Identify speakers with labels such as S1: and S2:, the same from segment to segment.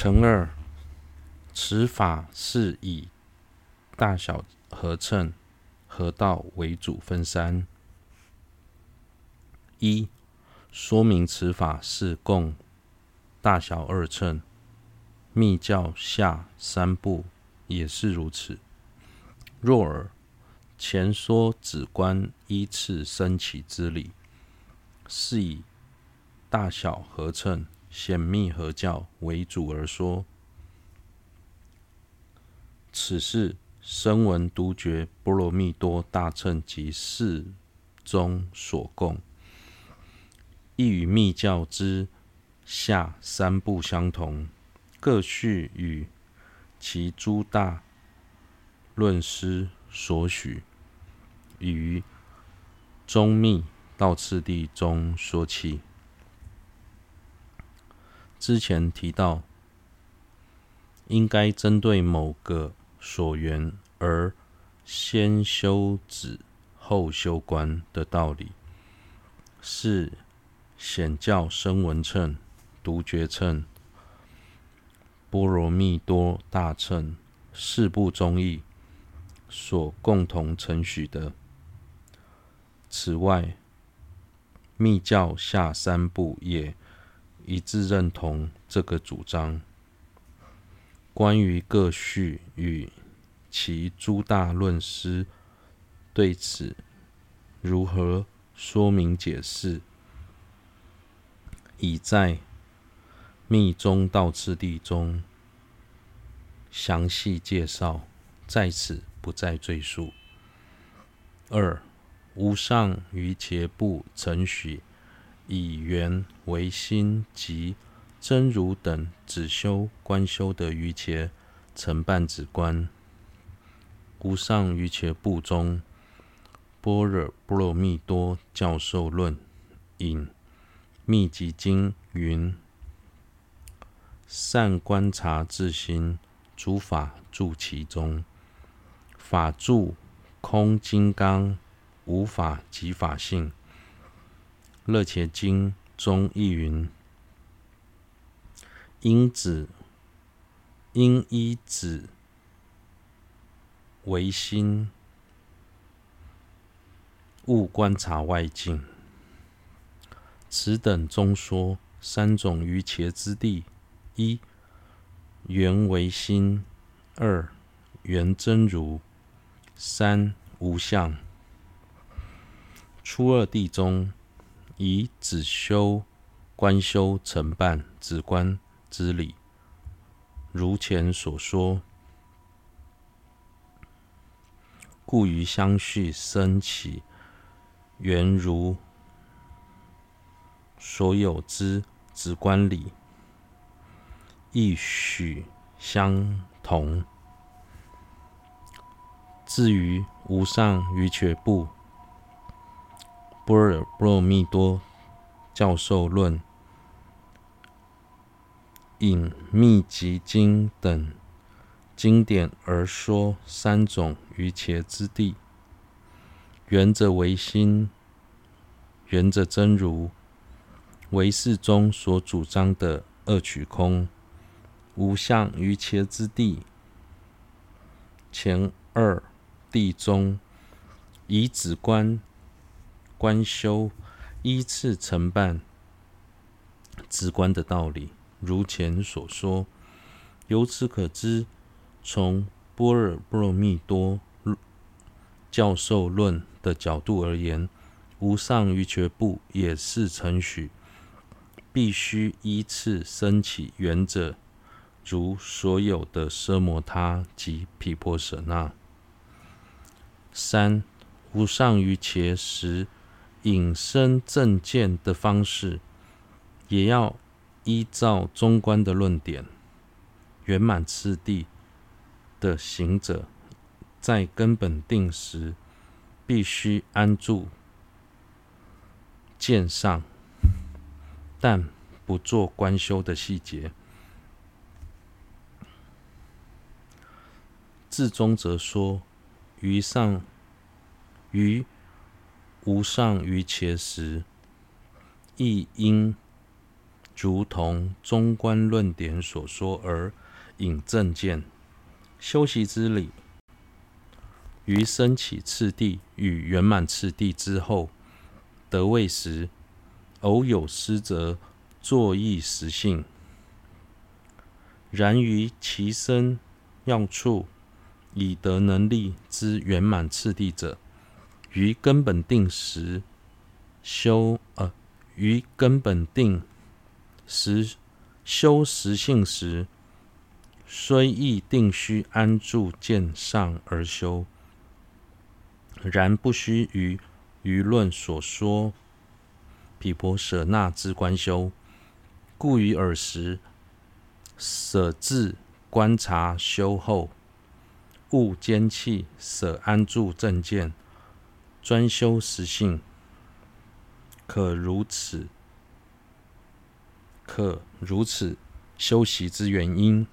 S1: 乘二，此法是以大小合称、合道为主分三。一、说明此法是共大小二称，密教下三部也是如此。若尔，前说止观依次升起之理，是以大小合称、显密合教为主而说。此是声闻独觉波罗蜜多大乘及四宗所共。亦与密教之下三部相同，各续与其诸大论师所许，于中密道次第中说起。之前提到，应该针对某个所缘而先修止后修观的道理，是。显教声闻乘、独觉乘、波罗蜜多大乘四部中义所共同承许的。此外，密教下三部也一致认同这个主张。关于各续与其诸大论师对此如何说明解释？已在《密宗道次第》中详细介绍，在此不再赘述。二、无上瑜伽部承许以缘为心及真如等止修观修的瑜伽承办止观。无上瑜伽部中《般若波罗蜜多教授论》引。密集经云：“善观察自心，诸法住其中。法住空金刚，无法即法性。”乐伽经中亦云：“因子因依止唯心，勿观察外境。”此等中说三种于邪之地：一、缘唯心；二、缘真如；三、无相。初二地中，以止修观修承办止观之理，如前所说，故于相续升起缘如。所有之止观理，亦许相同。至于无上瑜伽部《波若波罗蜜多教授论》，引密集经等经典而说三种瑜伽之地：缘着唯心，缘者真如。唯识中所主张的二取空、无相瑜伽之地，前二地中以止观观修依次承办直观的道理，如前所说。由此可知，从般若波罗蜜多教授论的角度而言，无上瑜伽部也是承许。必须依次升起原者，如所有的奢摩他及毗婆舍那。三、无上瑜伽时引申正见的方式，也要依照中观的论点，圆满次第的行者，在根本定时必须安住见上。但不做观修的细节。至中则说，于上于无上瑜伽时，亦应如同中观论点所说而引正见。修习之理，于升起次第与圆满次第之后得位时，偶有失则作意实性；然于其身要处以得能力之圆满次第者，于根本定时修呃，于根本定时修实性时。虽亦定须安住见上而修，然不须于舆论所说毗婆舍那之观修。故于尔时舍自观察修后，勿坚弃舍安住正见，专修实性，可如此，可如此修习之原因。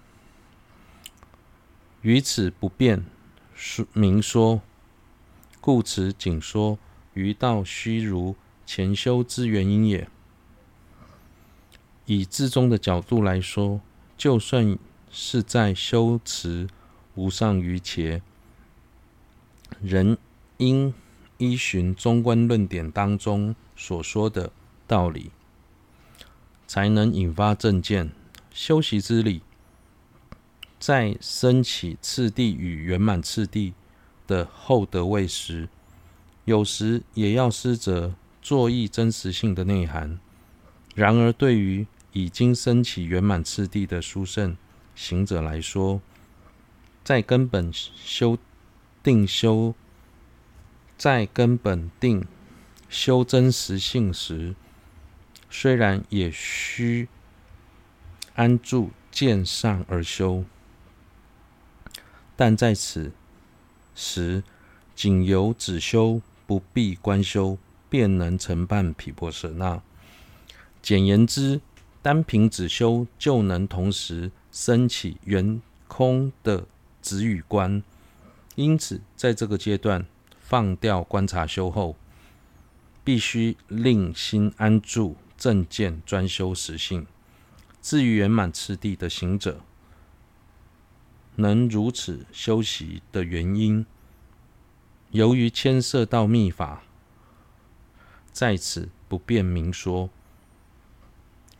S1: 于此不便明说，故此仅说于道虚如前修之原因也。以自宗的角度来说，就算是在修持无上瑜伽，仍应依循中观论典当中所说的道理，才能引发正见。修习之理。在升起次第与圆满次第的后得位时，有时也要施则作意真实性的内涵。然而，对于已经升起圆满次第的殊胜行者来说，在根本修定修，在根本定修真实性时，虽然也需安住见上而修。但在此时，仅由止修，不必观修，便能成办毗婆舍那。简言之，单凭止修就能同时升起圆空的止语观。因此，在这个阶段放掉观察修后，必须令心安住正见，专修实性。至于圆满次第的行者，能如此修习的原因，由于牵涉到密法，在此不便明说，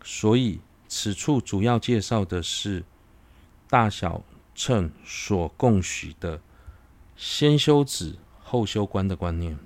S1: 所以此处主要介绍的是大小乘所共许的先修止后修观的观念。